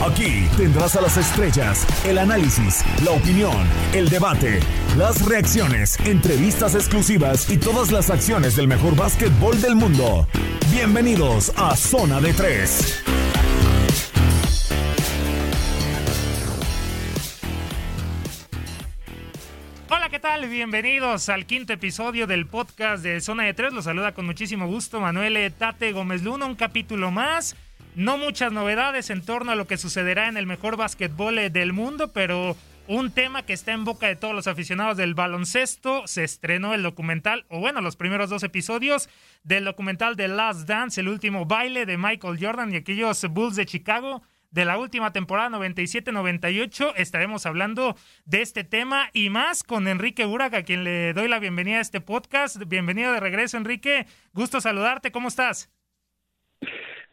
Aquí tendrás a las estrellas, el análisis, la opinión, el debate, las reacciones, entrevistas exclusivas y todas las acciones del mejor básquetbol del mundo. Bienvenidos a Zona de Tres. Hola, ¿qué tal? Bienvenidos al quinto episodio del podcast de Zona de Tres. Los saluda con muchísimo gusto Manuel Tate Gómez Luna, un capítulo más. No muchas novedades en torno a lo que sucederá en el mejor básquetbol eh, del mundo, pero un tema que está en boca de todos los aficionados del baloncesto. Se estrenó el documental, o bueno, los primeros dos episodios del documental de Last Dance, el último baile de Michael Jordan y aquellos Bulls de Chicago de la última temporada 97-98. Estaremos hablando de este tema y más con Enrique Uraga, a quien le doy la bienvenida a este podcast. Bienvenido de regreso, Enrique. Gusto saludarte. ¿Cómo estás?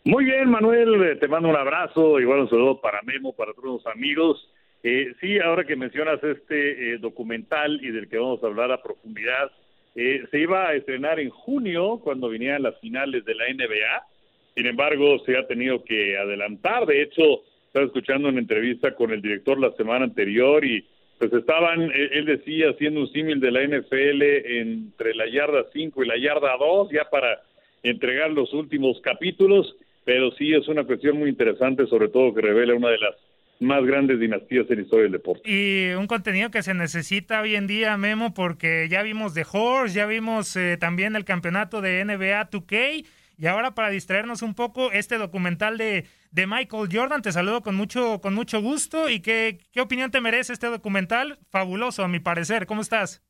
Muy bien, Manuel, eh, te mando un abrazo bueno, un saludo para Memo, para todos los amigos. Eh, sí, ahora que mencionas este eh, documental y del que vamos a hablar a profundidad, eh, se iba a estrenar en junio cuando vinieran las finales de la NBA. Sin embargo, se ha tenido que adelantar. De hecho, estaba escuchando una entrevista con el director la semana anterior y pues estaban, él él decía, haciendo un símil de la NFL entre la yarda 5 y la yarda 2, ya para entregar los últimos capítulos, pero sí es una cuestión muy interesante, sobre todo que revela una de las más grandes dinastías en la historia del deporte. Y un contenido que se necesita hoy en día, Memo, porque ya vimos The Horse, ya vimos eh, también el campeonato de NBA 2K. Y ahora para distraernos un poco, este documental de, de Michael Jordan, te saludo con mucho, con mucho gusto. ¿Y qué, qué opinión te merece este documental? Fabuloso, a mi parecer. ¿Cómo estás?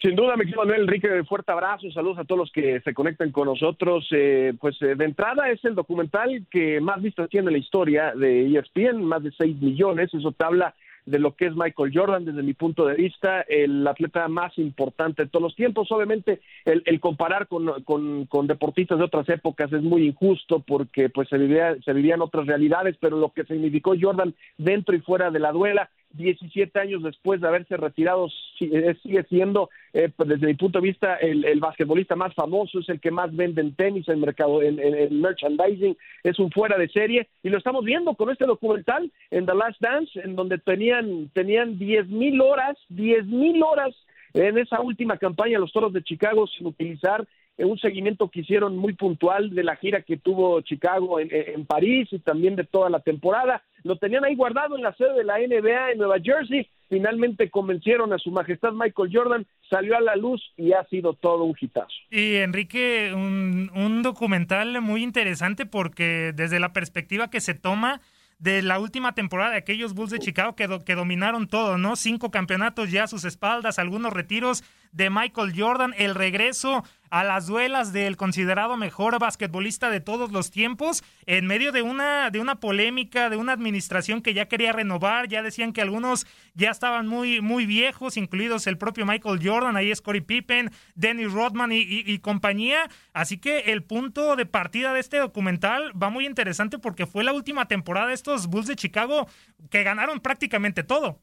Sin duda, mi querido Manuel Enrique, fuerte abrazo, saludos a todos los que se conectan con nosotros. Eh, pues eh, de entrada es el documental que más vistas tiene en la historia de ESPN, más de 6 millones, eso te habla de lo que es Michael Jordan desde mi punto de vista, el atleta más importante de todos los tiempos. Obviamente el, el comparar con, con, con, deportistas de otras épocas es muy injusto porque pues se, vivía, se vivían otras realidades, pero lo que significó Jordan dentro y fuera de la duela, 17 años después de haberse retirado, sigue siendo, eh, desde mi punto de vista, el, el, basquetbolista más famoso, es el que más vende en tenis, en mercado, en, en, en, merchandising, es un fuera de serie, y lo estamos viendo con este documental en The Last Dance, en donde tenían, tenían 10 mil horas, 10 mil horas en esa última campaña los Toros de Chicago sin utilizar un seguimiento que hicieron muy puntual de la gira que tuvo Chicago en, en París y también de toda la temporada. Lo tenían ahí guardado en la sede de la NBA en Nueva Jersey. Finalmente convencieron a su majestad Michael Jordan, salió a la luz y ha sido todo un hitazo. Y Enrique, un, un documental muy interesante porque desde la perspectiva que se toma de la última temporada de aquellos Bulls de Chicago que, que dominaron todo, ¿no? Cinco campeonatos ya a sus espaldas, algunos retiros de Michael Jordan, el regreso a las duelas del considerado mejor basquetbolista de todos los tiempos, en medio de una, de una polémica, de una administración que ya quería renovar, ya decían que algunos ya estaban muy, muy viejos, incluidos el propio Michael Jordan, ahí es Pippen, Dennis Rodman y, y compañía. Así que el punto de partida de este documental va muy interesante porque fue la última temporada de estos Bulls de Chicago que ganaron prácticamente todo.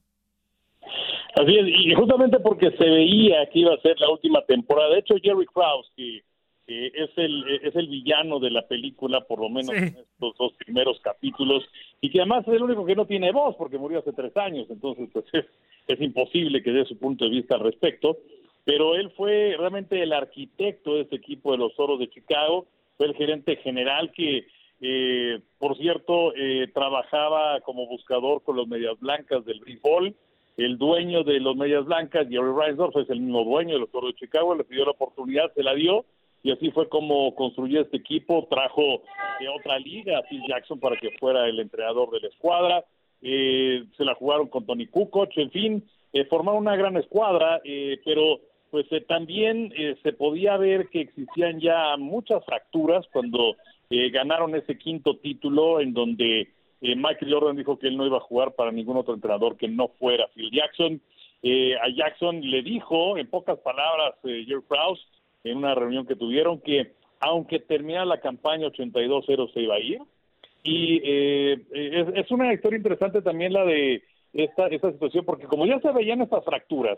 Así es, y justamente porque se veía que iba a ser la última temporada. De hecho, Jerry Krause, que es el es el villano de la película, por lo menos en estos dos primeros capítulos, y que además es el único que no tiene voz, porque murió hace tres años, entonces pues es, es imposible que dé su punto de vista al respecto. Pero él fue realmente el arquitecto de este equipo de los Toros de Chicago, fue el gerente general que, eh, por cierto, eh, trabajaba como buscador con los Medias Blancas del béisbol, el dueño de los Medias Blancas, Jerry Reinsdorf, es el mismo dueño de los Toros de Chicago, le pidió la oportunidad, se la dio, y así fue como construyó este equipo, trajo de otra liga a Phil Jackson para que fuera el entrenador de la escuadra, eh, se la jugaron con Tony Kukoc, en fin, eh, formaron una gran escuadra, eh, pero pues eh, también eh, se podía ver que existían ya muchas fracturas cuando eh, ganaron ese quinto título en donde eh, Michael Jordan dijo que él no iba a jugar para ningún otro entrenador que no fuera Phil Jackson. Eh, a Jackson le dijo, en pocas palabras, eh, Jerry Krause, en una reunión que tuvieron, que aunque terminara la campaña 82-0 se iba a ir. Y eh, es, es, una historia interesante también la de esta, esta situación, porque como ya se veían estas fracturas,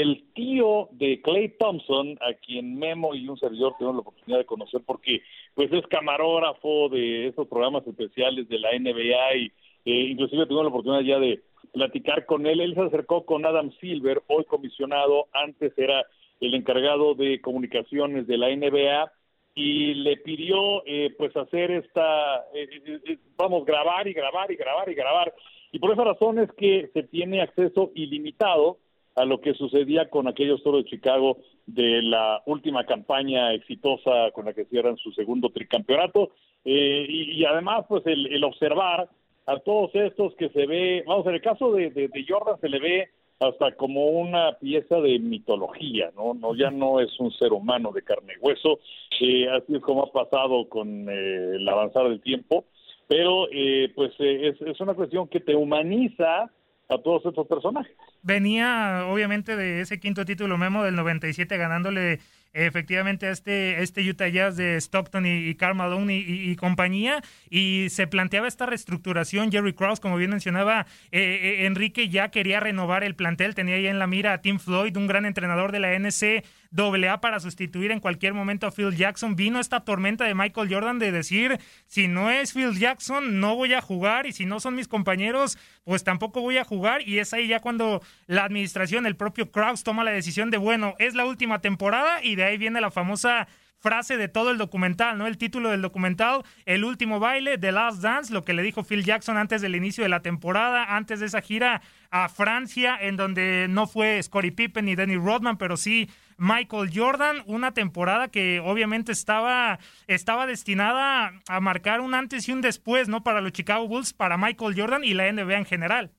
el tío de Clay Thompson, a quien Memo y un servidor tuvieron la oportunidad de conocer porque pues es camarógrafo de estos programas especiales de la NBA y eh, inclusive tuvimos la oportunidad ya de platicar con él. Él se acercó con Adam Silver, hoy comisionado, antes era el encargado de comunicaciones de la NBA y le pidió eh, pues hacer esta, eh, eh, vamos, grabar y grabar y grabar y grabar. Y por esa razón es que se tiene acceso ilimitado a lo que sucedía con aquellos toros de Chicago de la última campaña exitosa con la que cierran su segundo tricampeonato eh, y, además pues el, el, observar a todos estos que se ve, vamos, en el caso de, Jordan se le ve hasta como una pieza de mitología, ¿no? no Ya no es un ser humano de carne y hueso, eh, así es como ha pasado con eh, el avanzar del tiempo, pero eh, pues es, es una cuestión que te humaniza a todos estos personajes. Venía obviamente de ese quinto título Memo del 97 ganándole efectivamente a este, este Utah Jazz de Stockton y, Karl Malone y, compañía. Y se planteaba esta reestructuración. Jerry Krause como bien mencionaba eh, eh, Enrique ya quería renovar el plantel. Tenía ya en la mira a Tim Floyd un gran entrenador de la NC AA para sustituir en cualquier momento a Phil Jackson. Vino esta tormenta de Michael Jordan de decir, si no es Phil Jackson, no voy a jugar y si no son mis compañeros, pues tampoco voy a jugar. Y es ahí ya cuando la administración, el propio Kraus toma la decisión de, bueno, es la última temporada y de ahí viene la famosa frase de todo el documental, ¿no? El título del documental, El último baile, The Last Dance, lo que le dijo Phil Jackson antes del inicio de la temporada, antes de esa gira a Francia, en donde no fue Scottie Pippen ni Danny Rodman, pero sí Michael Jordan, una temporada que obviamente estaba, estaba destinada a marcar un antes y un después, ¿no? Para los Chicago Bulls, para Michael Jordan y la NBA en general.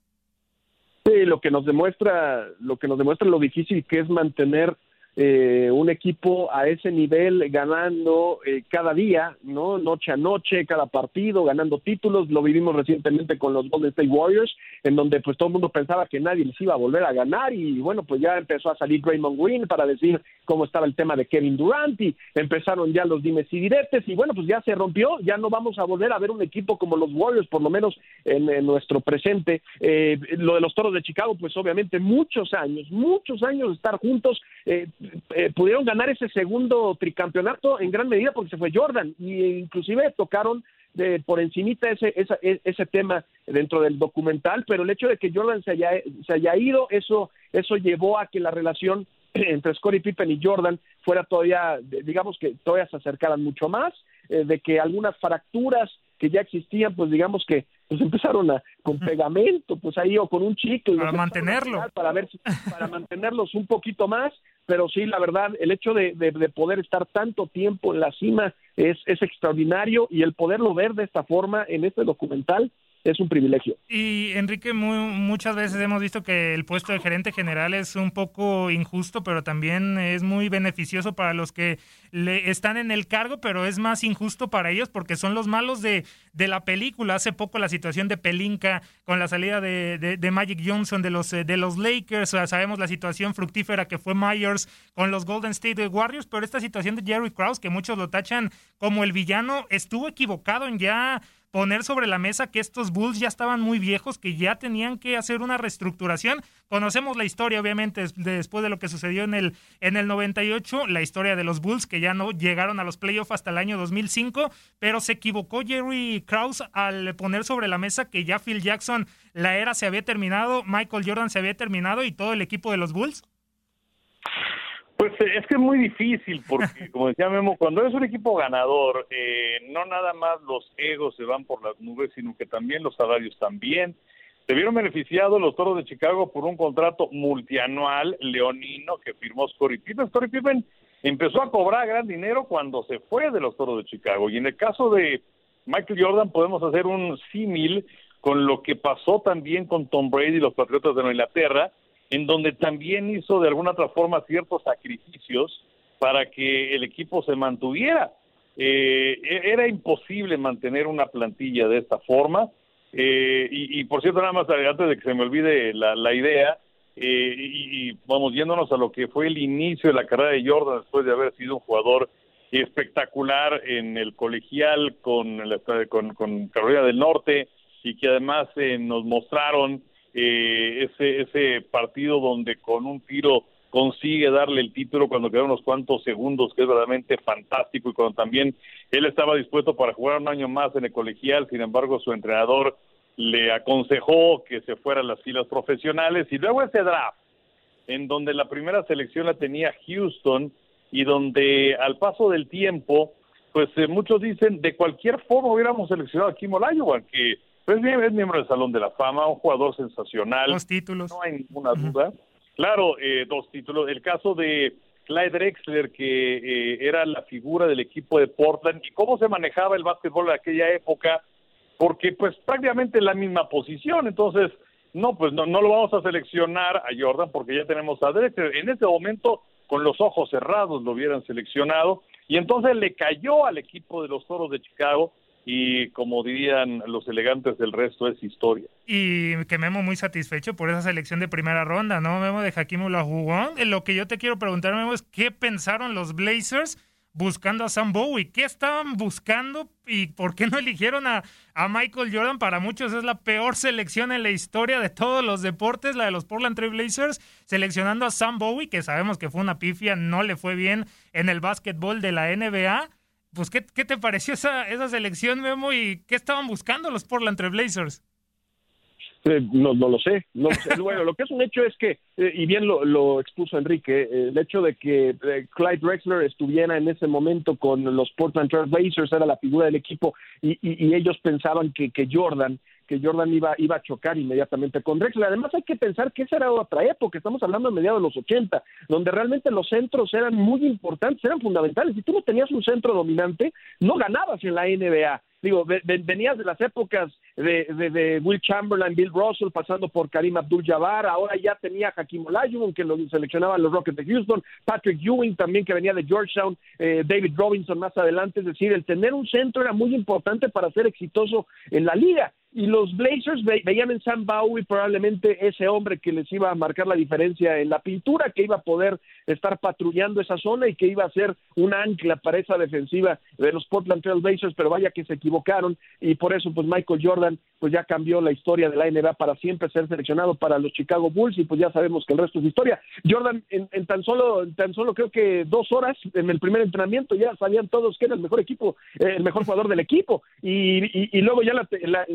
Sí, lo que nos demuestra, lo que nos demuestra lo difícil que es mantener eh, un equipo a ese nivel ganando eh, cada día, ¿no? Noche a noche, cada partido, ganando títulos. Lo vivimos recientemente con los Golden State Warriors, en donde pues todo el mundo pensaba que nadie les iba a volver a ganar y bueno, pues ya empezó a salir Raymond Green para decir cómo estaba el tema de Kevin Durant y empezaron ya los dimes y diretes y bueno, pues ya se rompió, ya no vamos a volver a ver un equipo como los Warriors, por lo menos en, nuestro presente. Eh, lo de los Toros de Chicago, pues obviamente muchos años, muchos años de estar juntos. Eh, eh, pudieron ganar ese segundo tricampeonato en gran medida porque se fue Jordan y inclusive tocaron de, por encimita ese, ese, ese tema dentro del documental, pero el hecho de que Jordan se haya, se haya ido, eso, eso llevó a que la relación entre Scottie Pippen y Jordan fuera todavía, digamos que todavía se acercaran mucho más, eh, de que algunas fracturas que ya existían, pues digamos que pues empezaron a con pegamento, pues ahí o con un chicle para mantenerlo, para ver para mantenerlos un poquito más, pero sí la verdad el hecho de, de, de, poder estar tanto tiempo en la cima es, es extraordinario y el poderlo ver de esta forma en este documental es un privilegio. Y Enrique, muchas veces hemos visto que el puesto de gerente general es un poco injusto, pero también es muy beneficioso para los que le están en el cargo, pero es más injusto para ellos porque son los malos de, de la película. Hace poco la situación de Pelinka con la salida de, de, Magic Johnson de los, de los Lakers, sabemos la situación fructífera que fue Myers con los Golden State Warriors, pero esta situación de Jerry Krause, que muchos lo tachan como el villano, estuvo equivocado en ya poner sobre la mesa que estos Bulls ya estaban muy viejos, que ya tenían que hacer una reestructuración. Conocemos la historia, obviamente, después de lo que sucedió en el, en el 98, la historia de los Bulls, que ya no llegaron a los playoffs hasta el año 2005, pero se equivocó Jerry Krause al poner sobre la mesa que ya Phil Jackson, la era se había terminado, Michael Jordan se había terminado y todo el equipo de los Bulls. Pues eh, es que es muy difícil, porque como decía Memo, cuando eres un equipo ganador, eh, no nada más los egos se van por las nubes, sino que también los salarios también. Se vieron beneficiados los Toros de Chicago por un contrato multianual leonino que firmó Scottie Pippen. Scottie Pippen empezó a cobrar gran dinero cuando se fue de los Toros de Chicago. Y en el caso de Michael Jordan podemos hacer un símil con lo que pasó también con Tom Brady y los Patriotas de Nueva Inglaterra, en donde también hizo de alguna otra forma ciertos sacrificios para que el equipo se mantuviera. Eh, e-, era imposible mantener una plantilla de esta forma. Eh, y, por cierto, nada más antes de que se me olvide la, idea, eh, y, vamos yéndonos a lo que fue el inicio de la carrera de Jordan después de haber sido un jugador espectacular en el colegial con, con, con Carolina del Norte y que además nos mostraron eh, ese, ese partido donde con un tiro consigue darle el título cuando quedan unos cuantos segundos, que es verdaderamente fantástico, y cuando también él estaba dispuesto para jugar un año más en el colegial, sin embargo su entrenador le aconsejó que se fuera a las filas profesionales, y luego ese draft, en donde la primera selección la tenía Houston, y donde al paso del tiempo, pues eh, muchos dicen, de cualquier forma hubiéramos seleccionado a Kim Olajuwon, que pues bien, es miembro del Salón de la Fama, un jugador sensacional. Dos títulos. No hay ninguna duda. Claro, eh, dos títulos. El caso de Clyde Drexler, que eh, era la figura del equipo de Portland, y cómo se manejaba el básquetbol en aquella época, porque pues prácticamente la misma posición. Entonces, no, pues no, no lo vamos a seleccionar a Jordan porque ya tenemos a Drexler. En ese momento, con los ojos cerrados lo hubieran seleccionado, y entonces le cayó al equipo de los Toros de Chicago y como dirían los elegantes del resto es historia. Y que Memo muy satisfecho por esa selección de primera ronda, ¿no? Memo de Hakim Olajuwon. Lo que yo te quiero preguntar, Memo, es qué pensaron los Blazers buscando a Sam Bowie. ¿Qué estaban buscando y por qué no eligieron a, a, Michael Jordan? Para muchos es la peor selección en la historia de todos los deportes, la de los Portland Trail Blazers, seleccionando a Sam Bowie, que sabemos que fue una pifia, no le fue bien en el básquetbol de la NBA pues, ¿qué, ¿qué, te pareció esa, esa selección, Memo? ¿Y qué estaban buscando los Portland Trailblazers? Eh, no, no lo sé. No bueno, lo que es un hecho es que, eh, y bien lo, lo expuso Enrique, eh, el hecho de que Clyde Drexler estuviera en ese momento con los Portland Trail Blazers, era la figura del equipo, y, y, ellos pensaban que, que Jordan Jordan iba, iba a chocar inmediatamente con Drexler. Además hay que pensar que esa era otra época, estamos hablando de mediados de los 80, donde realmente los centros eran muy importantes, eran fundamentales. Si tú no tenías un centro dominante, no ganabas en la NBA digo, venías de las épocas de, de, Will Chamberlain, Bill Russell, pasando por Karim Abdul-Jabbar, ahora ya tenía Hakim Olajuwon, que lo seleccionaban los Rockets de Houston, Patrick Ewing también, que venía de Georgetown, eh, David Robinson más adelante, es decir, el tener un centro era muy importante para ser exitoso en la liga y los Blazers veían en Sam Bowie probablemente ese hombre que les iba a marcar la diferencia en la pintura, que iba a poder estar patrullando esa zona y que iba a ser un ancla para esa defensiva de los Portland Trail Blazers, pero vaya que se equivocaron y por eso pues Michael Jordan pues ya cambió la historia de la NBA para siempre ser seleccionado para los Chicago Bulls y pues ya sabemos que el resto es historia. Jordan en, tan solo en tan solo creo que dos horas en el primer entrenamiento ya sabían todos que era el mejor equipo, el mejor jugador del equipo y, y, luego ya la,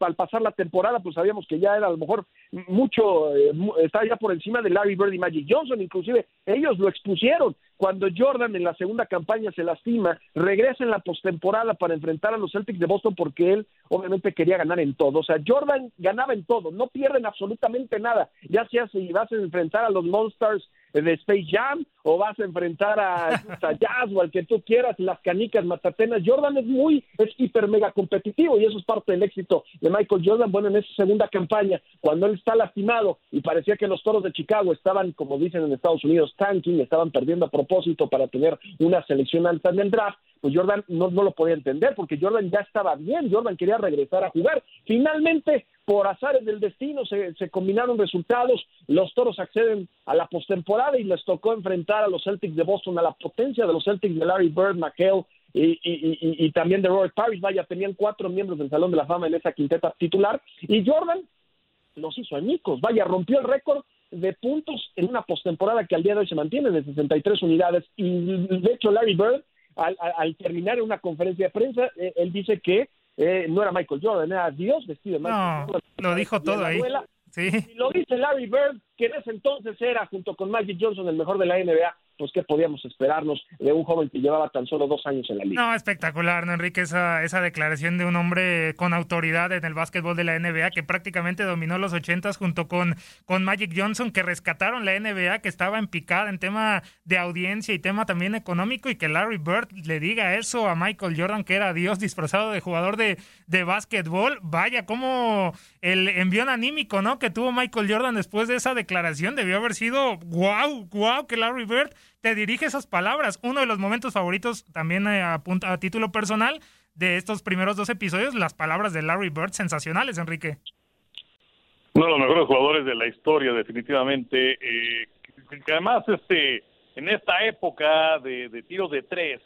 al pasar la temporada, pues sabíamos que ya era a lo mejor mucho, eh, estaba ya por encima de Larry Bird y Magic Johnson, inclusive ellos lo expusieron. Cuando Jordan en la segunda campaña se lastima, regresa en la postemporada para enfrentar a los Celtics de Boston porque él obviamente quería ganar en todo. O sea, Jordan ganaba en todo, no pierden absolutamente nada, ya sea si vas a enfrentar a los Monsters de Space Jam o vas a enfrentar a, Jazz o al que tú quieras, las canicas matatenas. Jordan es muy, es hiper mega competitivo y eso es parte del éxito de Michael Jordan. Bueno, en esa segunda campaña, cuando él está lastimado y parecía que los toros de Chicago estaban, como dicen en Estados Unidos, tanking, estaban perdiendo a propósito para tener una selección alta en el draft, pues Jordan no, no lo podía entender porque Jordan ya estaba bien, Jordan quería regresar a jugar. Finalmente, por azares del destino se, se, combinaron resultados, los toros acceden a la postemporada y les tocó enfrentar a los Celtics de Boston, a la potencia de los Celtics de Larry Bird, McHale y, y, y, también de Robert Parrish, vaya, tenían cuatro miembros del Salón de la Fama en esa quinteta titular, y Jordan los hizo añicos, vaya, rompió el récord de puntos en una postemporada que al día de hoy se mantiene de 63 unidades, y de hecho Larry Bird, al, al terminar una conferencia de prensa, eh, él dice que eh, no era Michael Jordan, era Dios vestido de Michael Jordan. Lo dijo todo ahí. Sí. Y lo dice Larry Bird, que en ese entonces era, junto con Magic Johnson, el mejor de la NBA pues qué podíamos esperarnos de un joven que llevaba tan solo dos años en la liga. No, espectacular, ¿no, Enrique? Esa, esa declaración de un hombre con autoridad en el básquetbol de la NBA que prácticamente dominó los ochentas junto con, con Magic Johnson, que rescataron la NBA, que estaba en picada en tema de audiencia y tema también económico, y que Larry Bird le diga eso a Michael Jordan, que era Dios disfrazado de jugador de, de básquetbol. Vaya, como el envión anímico, ¿no? Que tuvo Michael Jordan después de esa declaración debió haber sido wow, wow, que Larry Bird te dirige esas palabras. Uno de los momentos favoritos, también eh, a, título personal, de estos primeros dos episodios, las palabras de Larry Bird, sensacionales, Enrique. Uno de los mejores jugadores de la historia, definitivamente. Eh, que además, este, en esta época de, de tiros de tres,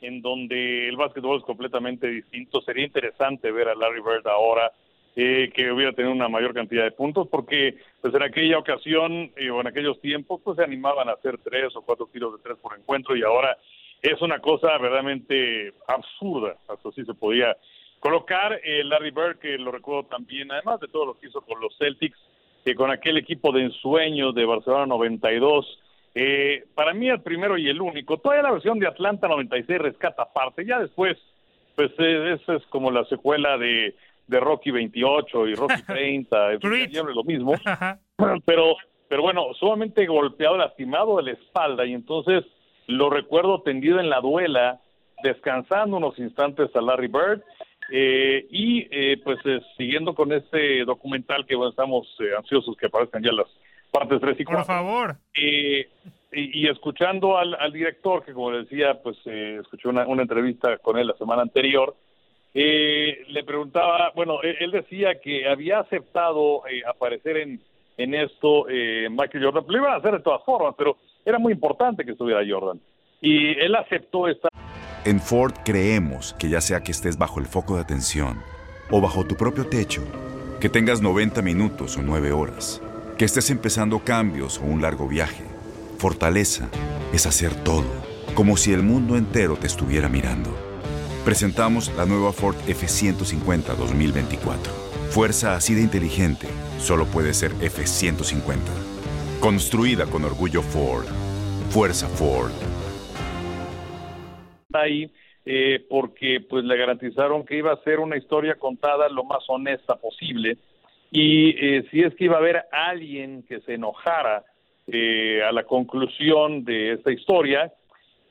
en donde el básquetbol es completamente distinto, sería interesante ver a Larry Bird ahora eh, que hubiera tenido una mayor cantidad de puntos, porque pues en aquella ocasión eh, o en aquellos tiempos pues se animaban a hacer tres o cuatro tiros de tres por encuentro y ahora es una cosa verdaderamente absurda, hasta así se podía colocar. Eh, Larry Bird, que lo recuerdo también, además de todo lo que hizo con los Celtics, que con aquel equipo de ensueños de Barcelona 92, eh, para mí el primero y el único. Todavía la versión de Atlanta 96 rescata parte, ya después, pues esa es como la secuela de de Rocky 28 y Rocky 30, es lo mismo, pero, pero bueno, sumamente golpeado, lastimado de la espalda y entonces lo recuerdo tendido en la duela, descansando unos instantes a Larry Bird eh, y eh, pues eh, siguiendo con este documental que bueno, estamos ansiosos que aparezcan ya las partes 3 y 4. Por favor. Y, y, escuchando al, al, director, que como decía, pues escuché una, una entrevista con él la semana anterior, eh, le preguntaba, bueno, él, decía que había aceptado eh, aparecer en, en esto eh, Michael Jordan, lo iban a hacer de todas formas, pero era muy importante que estuviera Jordan. Y él aceptó esta... En Ford creemos que ya sea que estés bajo el foco de atención o bajo tu propio techo, que tengas 90 minutos o 9 horas, que estés empezando cambios o un largo viaje, fortaleza es hacer todo, como si el mundo entero te estuviera mirando. Presentamos la nueva Ford F150 2024. Fuerza así de inteligente solo puede ser F150. Construida con orgullo Ford. Fuerza Ford. Ahí eh, porque pues le garantizaron que iba a ser una historia contada lo más honesta posible y eh, si es que iba a haber alguien que se enojara eh, a la conclusión de esta historia,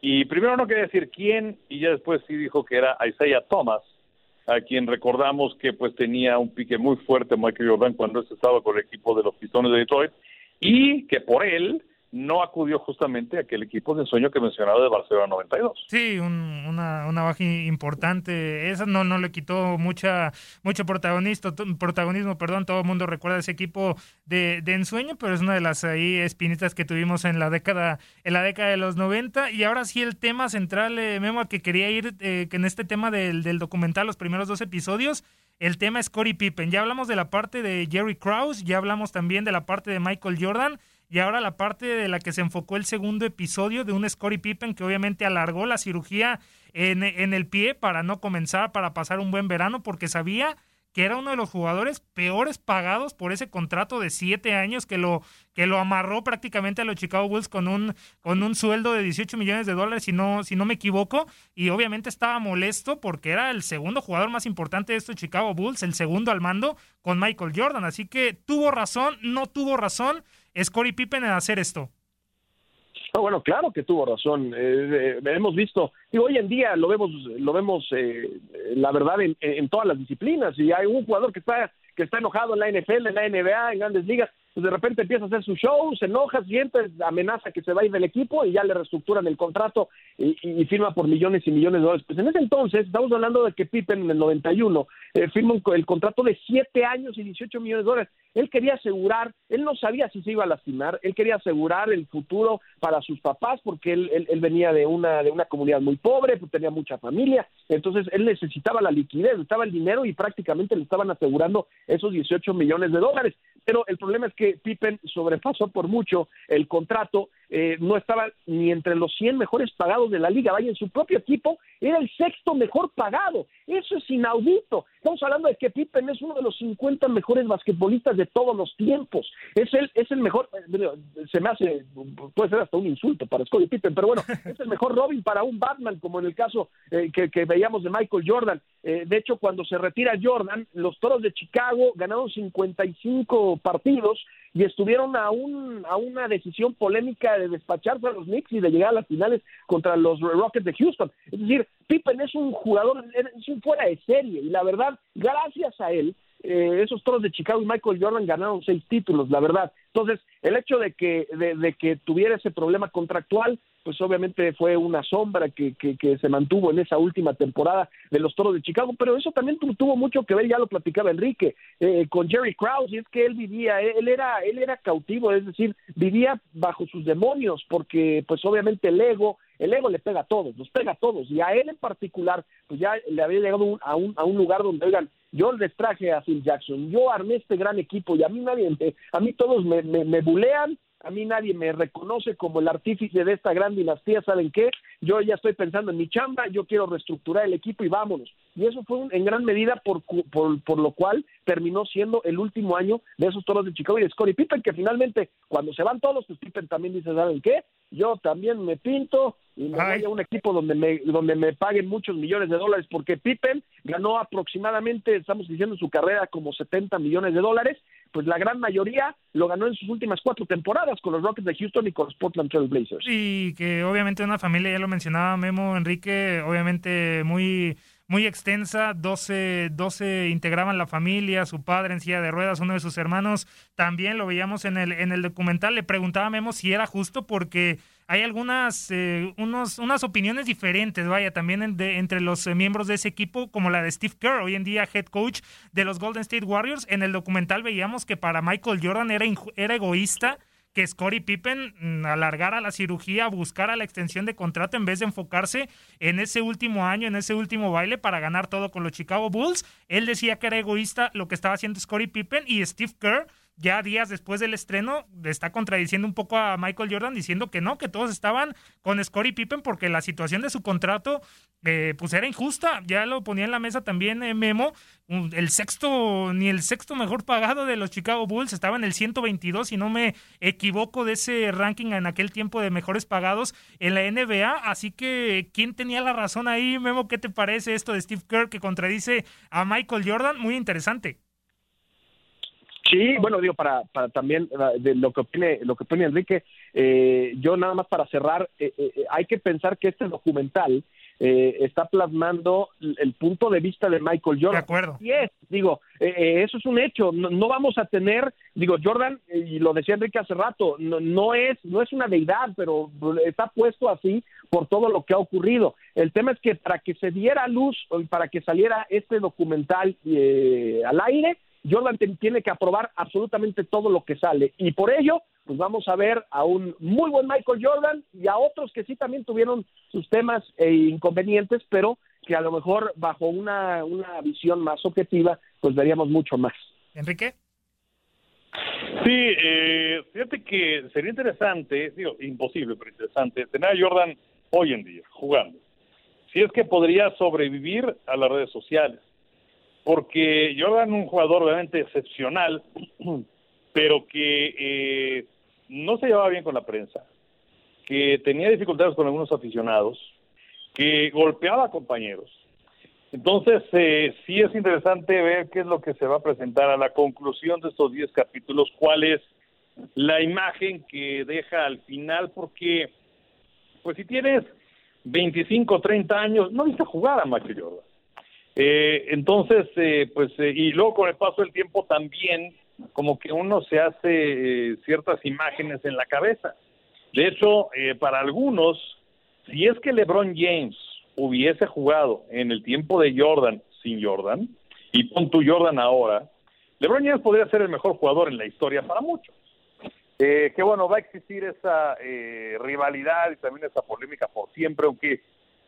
y primero no quería decir quién, y ya después sí dijo que era Isaiah Thomas, a quien recordamos que pues tenía un pique muy fuerte Michael Jordan cuando estaba con el equipo de los Pistones de Detroit, y que por él no acudió justamente a aquel equipo de ensueño que mencionaba de Barcelona 92. Sí, una, una baja importante. Esa no, no le quitó mucha mucho protagonismo, protagonismo, perdón, todo el mundo recuerda ese equipo de, de ensueño, pero es una de las ahí espinitas que tuvimos en la década en la década de los 90 y ahora sí el tema central eh, Memo al que quería ir eh, que en este tema del, del documental los primeros dos episodios el tema es Corey Pippen. Ya hablamos de la parte de Jerry Krause, ya hablamos también de la parte de Michael Jordan y ahora la parte de la que se enfocó el segundo episodio de un Scottie Pippen que obviamente alargó la cirugía en, en el pie para no comenzar, para pasar un buen verano, porque sabía que era uno de los jugadores peores pagados por ese contrato de siete años que lo, que lo amarró prácticamente a los Chicago Bulls con un, con un sueldo de 18 millones de dólares, si no, si no me equivoco, y obviamente estaba molesto porque era el segundo jugador más importante de estos Chicago Bulls, el segundo al mando con Michael Jordan, así que tuvo razón, no tuvo razón Scottie Pippen en hacer esto. bueno, claro que tuvo razón. Eh, eh, hemos visto, y hoy en día lo vemos, lo vemos, eh, la verdad, en, en, todas las disciplinas. Y hay un jugador que está que está enojado en la NFL, en la NBA, en grandes ligas, pues de repente empieza a hacer su show, se enoja, siente, amenaza que se va del equipo y ya le reestructuran el contrato y, firma por millones y millones de dólares. Pues en ese entonces, estamos hablando de que Pippen en el 91 eh, firma el contrato de 7 años y 18 millones de dólares. Él quería asegurar, él no sabía si se iba a lastimar, él quería asegurar el futuro para sus papás porque él, él, venía de una, de una comunidad muy pobre, pues tenía mucha familia, entonces él necesitaba la liquidez, necesitaba el dinero y prácticamente le estaban asegurando esos 18 millones de dólares. Pero el problema es que Pippen sobrepasó por mucho el contrato, eh, no estaba ni entre los 100 mejores pagados de la liga, vaya, en su propio equipo era el sexto mejor pagado. Eso es inaudito. Estamos hablando de que Pippen es uno de los 50 mejores basquetbolistas de todos los tiempos. Es el, es el mejor, eh, se me hace, puede ser hasta un insulto para Scottie Pippen, pero bueno, es el mejor Robin para un Batman, como en el caso eh, que, veíamos de Michael Jordan. de hecho, cuando se retira Jordan, los Toros de Chicago ganaron 55 partidos y estuvieron a, un, a una decisión polémica de despacharse a los Knicks y de llegar a las finales contra los Rockets de Houston. Es decir, Pippen es un jugador, es un fuera de serie y la verdad, gracias a él, eh, esos toros de Chicago y Michael Jordan ganaron seis títulos, la verdad. Entonces, el hecho de que, de, que tuviera ese problema contractual, pues obviamente fue una sombra que, que, se mantuvo en esa última temporada de los Toros de Chicago, pero eso también tuvo mucho que ver, ya lo platicaba Enrique, eh, con Jerry Krause, y es que él vivía, él era, él era cautivo, es decir, vivía bajo sus demonios, porque pues obviamente el ego, el ego le pega a todos, nos pega a todos, y a él en particular, pues ya le había llegado a, un, a un lugar donde, oigan, yo les traje a Phil Jackson, yo armé este gran equipo y a mí nadie, a mí todos me, me, me bulean, a mí nadie me reconoce como el artífice de esta gran dinastía, ¿saben qué? Yo ya estoy pensando en mi chamba, yo quiero reestructurar el equipo y vámonos. Y eso fue en gran medida por, por, por, lo cual terminó siendo el último año de esos toros de Chicago y de Scottie Pippen, que finalmente cuando se van todos, pues Pippen también dice, ¿saben qué? Yo también me pinto y me voy a un equipo donde me, donde me paguen muchos millones de dólares, porque Pippen ganó aproximadamente, estamos diciendo, su carrera como 70 millones de dólares, pues la gran mayoría lo ganó en sus últimas cuatro temporadas con los Rockets de Houston y con los Portland Trail Blazers. Y que obviamente una familia, ya lo mencionaba Memo Enrique, obviamente muy muy extensa, 12, 12 integraban la familia, su padre en silla de ruedas, uno de sus hermanos, también lo veíamos en el, en el documental, le preguntaba Memo si era justo porque hay algunas eh, unos, unas opiniones diferentes, vaya, también entre los eh, miembros de ese equipo, como la de Steve Kerr, hoy en día head coach de los Golden State Warriors. En el documental veíamos que para Michael Jordan era, era egoísta que Scottie Pippen mm, alargara la cirugía, buscara la extensión de contrato en vez de enfocarse en ese último año, en ese último baile para ganar todo con los Chicago Bulls. Él decía que era egoísta lo que estaba haciendo Scottie Pippen y Steve Kerr ya días después del estreno está contradiciendo un poco a Michael Jordan diciendo que no, que todos estaban con Scottie Pippen porque la situación de su contrato eh, pues era injusta. Ya lo ponía en la mesa también eh, Memo, el sexto, ni el sexto mejor pagado de los Chicago Bulls estaba en el 122, si no me equivoco, de ese ranking en aquel tiempo de mejores pagados en la NBA. Así que, ¿quién tenía la razón ahí, Memo? ¿Qué te parece esto de Steve Kerr que contradice a Michael Jordan? Muy interesante. Sí, bueno, digo, para, para también eh, de lo que opine, lo que opine Enrique, eh, yo nada más para cerrar, eh, hay que pensar que este documental está plasmando el punto de vista de Michael Jordan. De acuerdo. Y es, digo, eso es un hecho. No, vamos a tener, digo, Jordan, y lo decía Enrique hace rato, no, no, es, no es una deidad, pero está puesto así por todo lo que ha ocurrido. El tema es que para que se diera luz, para que saliera este documental al aire, Jordan tiene que aprobar absolutamente todo lo que sale y por ello pues vamos a ver a un muy buen Michael Jordan y a otros que sí también tuvieron sus temas e inconvenientes, pero que a lo mejor bajo una, una visión más objetiva pues veríamos mucho más. Enrique. Sí, eh, fíjate que sería interesante, digo, imposible, pero interesante, tener a Jordan hoy en día jugando. Si es que podría sobrevivir a las redes sociales porque Jordan un jugador realmente excepcional, pero que eh, no se llevaba bien con la prensa, que tenía dificultades con algunos aficionados, que golpeaba a compañeros. Entonces, eh, sí es interesante ver qué es lo que se va a presentar a la conclusión de estos 10 capítulos, cuál es la imagen que deja al final, porque, pues si tienes 25, 30 años, no viste jugar a Michael Jordan. Eh, entonces, eh, pues, eh, y luego con el paso del tiempo también, como que uno se hace ciertas imágenes en la cabeza. De hecho, para algunos, si es que LeBron James hubiese jugado en el tiempo de Jordan sin Jordan, y pon tu Jordan ahora, LeBron James podría ser el mejor jugador en la historia para muchos. Eh, que bueno, va a existir esa eh, rivalidad y también esa polémica por siempre, aunque